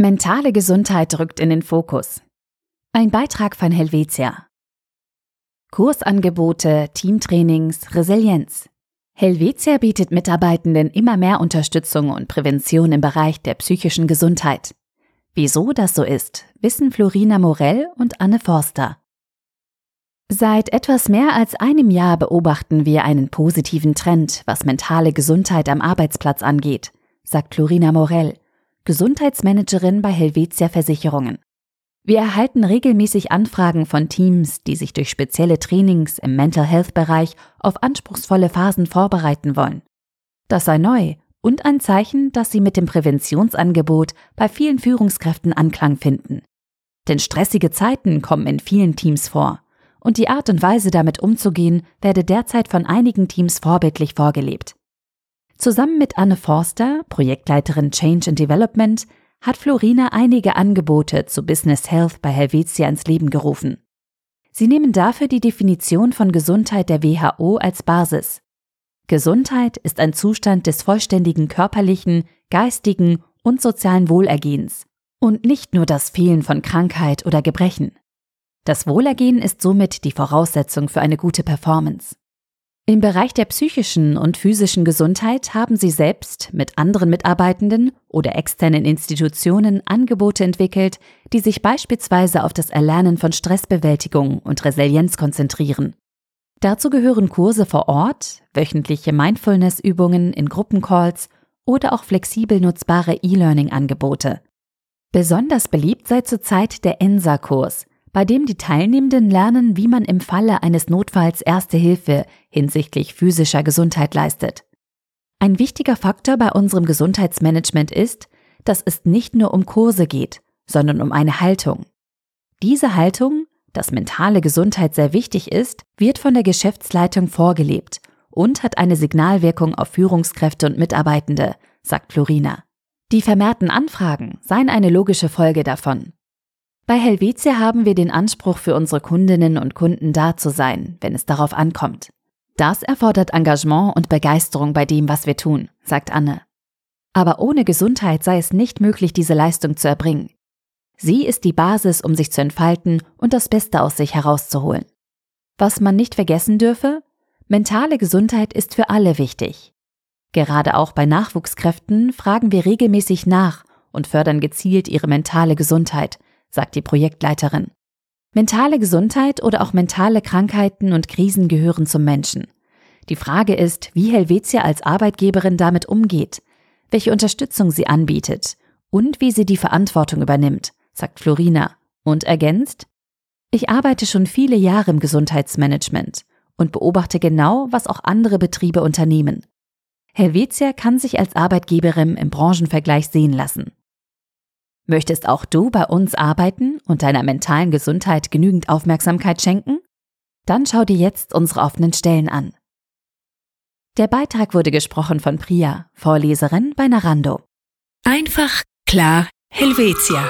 Mentale Gesundheit rückt in den Fokus. Ein Beitrag von Helvetia. Kursangebote, Teamtrainings, Resilienz. Helvetia bietet Mitarbeitenden immer mehr Unterstützung und Prävention im Bereich der psychischen Gesundheit. Wieso das so ist, wissen Florina Morell und Anne Forster. Seit etwas mehr als einem Jahr beobachten wir einen positiven Trend, was mentale Gesundheit am Arbeitsplatz angeht, sagt Florina Morell, Gesundheitsmanagerin bei Helvetia Versicherungen. Wir erhalten regelmäßig Anfragen von Teams, die sich durch spezielle Trainings im Mental Health Bereich auf anspruchsvolle Phasen vorbereiten wollen. Das sei neu und ein Zeichen, dass sie mit dem Präventionsangebot bei vielen Führungskräften Anklang finden. Denn stressige Zeiten kommen in vielen Teams vor und die Art und Weise damit umzugehen werde derzeit von einigen Teams vorbildlich vorgelebt. Zusammen mit Anne Forster, Projektleiterin Change and Development, hat Florina einige Angebote zu Business Health bei Helvetia ins Leben gerufen. Sie nehmen dafür die Definition von Gesundheit der WHO als Basis. Gesundheit ist ein Zustand des vollständigen körperlichen, geistigen und sozialen Wohlergehens und nicht nur das Fehlen von Krankheit oder Gebrechen. Das Wohlergehen ist somit die Voraussetzung für eine gute Performance. Im Bereich der psychischen und physischen Gesundheit haben sie selbst mit anderen Mitarbeitenden oder externen Institutionen Angebote entwickelt, die sich beispielsweise auf das Erlernen von Stressbewältigung und Resilienz konzentrieren. Dazu gehören Kurse vor Ort, wöchentliche Mindfulness-Übungen in Gruppencalls oder auch flexibel nutzbare E-Learning-Angebote. Besonders beliebt sei zurzeit der ENSA-Kurs, bei dem die Teilnehmenden lernen, wie man im Falle eines Notfalls Erste Hilfe hinsichtlich physischer Gesundheit leistet. Ein wichtiger Faktor bei unserem Gesundheitsmanagement ist, dass es nicht nur um Kurse geht, sondern um eine Haltung. Diese Haltung, dass mentale Gesundheit sehr wichtig ist, wird von der Geschäftsleitung vorgelebt und hat eine Signalwirkung auf Führungskräfte und Mitarbeitende, sagt Florina. Die vermehrten Anfragen seien eine logische Folge davon. Bei Helvetia haben wir den Anspruch für unsere Kundinnen und Kunden da zu sein, wenn es darauf ankommt. Das erfordert Engagement und Begeisterung bei dem, was wir tun, sagt Anne. Aber ohne Gesundheit sei es nicht möglich, diese Leistung zu erbringen. Sie ist die Basis, um sich zu entfalten und das Beste aus sich herauszuholen. Was man nicht vergessen dürfe, mentale Gesundheit ist für alle wichtig. Gerade auch bei Nachwuchskräften fragen wir regelmäßig nach und fördern gezielt ihre mentale Gesundheit, sagt die Projektleiterin. Mentale Gesundheit oder auch mentale Krankheiten und Krisen gehören zum Menschen. Die Frage ist, wie Helvetia als Arbeitgeberin damit umgeht, welche Unterstützung sie anbietet und wie sie die Verantwortung übernimmt, sagt Florina und ergänzt, ich arbeite schon viele Jahre im Gesundheitsmanagement und beobachte genau, was auch andere Betriebe unternehmen. Helvetia kann sich als Arbeitgeberin im Branchenvergleich sehen lassen. Möchtest auch du bei uns arbeiten und deiner mentalen Gesundheit genügend Aufmerksamkeit schenken? Dann schau dir jetzt unsere offenen Stellen an. Der Beitrag wurde gesprochen von Priya, Vorleserin bei Narando. Einfach, klar, Helvetia.